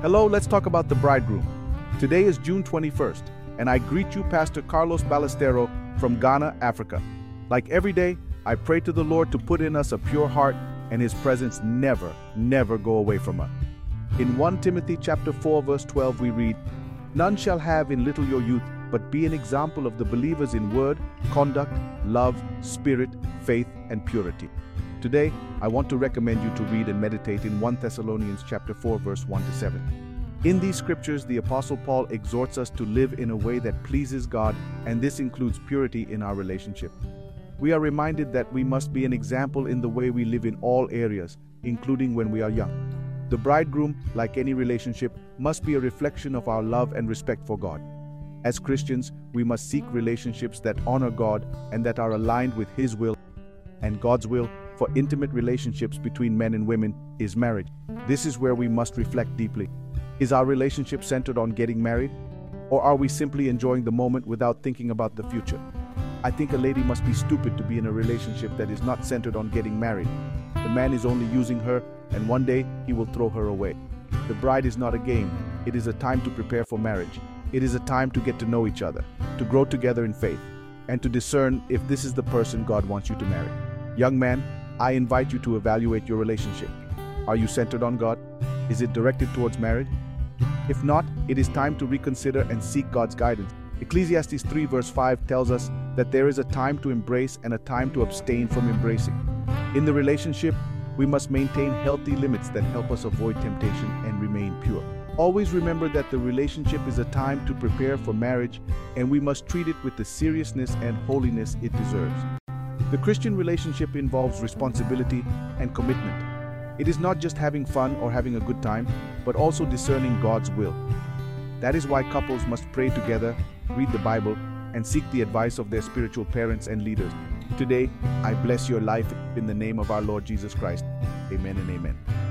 Hello, let's talk about the bridegroom. Today is June 21st, and I greet you, Pastor Carlos Ballestero from Ghana, Africa. Like every day, I pray to the Lord to put in us a pure heart and his presence never, never go away from us. In 1 Timothy chapter 4 verse 12 we read, None shall have in little your youth, but be an example of the believers in word, conduct, love, spirit, faith, and purity. Today, I want to recommend you to read and meditate in 1 Thessalonians chapter 4 verse 1 to 7. In these scriptures, the apostle Paul exhorts us to live in a way that pleases God, and this includes purity in our relationship. We are reminded that we must be an example in the way we live in all areas, including when we are young. The bridegroom, like any relationship, must be a reflection of our love and respect for God. As Christians, we must seek relationships that honor God and that are aligned with His will and God's will for intimate relationships between men and women is marriage. This is where we must reflect deeply. Is our relationship centered on getting married? Or are we simply enjoying the moment without thinking about the future? I think a lady must be stupid to be in a relationship that is not centered on getting married. The man is only using her, and one day he will throw her away. The bride is not a game, it is a time to prepare for marriage. It is a time to get to know each other, to grow together in faith, and to discern if this is the person God wants you to marry. Young man, I invite you to evaluate your relationship. Are you centered on God? Is it directed towards marriage? If not, it is time to reconsider and seek God's guidance. Ecclesiastes 3 verse 5 tells us that there is a time to embrace and a time to abstain from embracing. In the relationship, we must maintain healthy limits that help us avoid temptation and remain pure. Always remember that the relationship is a time to prepare for marriage and we must treat it with the seriousness and holiness it deserves. The Christian relationship involves responsibility and commitment. It is not just having fun or having a good time, but also discerning God's will. That is why couples must pray together, read the Bible, and seek the advice of their spiritual parents and leaders. Today, I bless your life in the name of our Lord Jesus Christ. Amen and amen.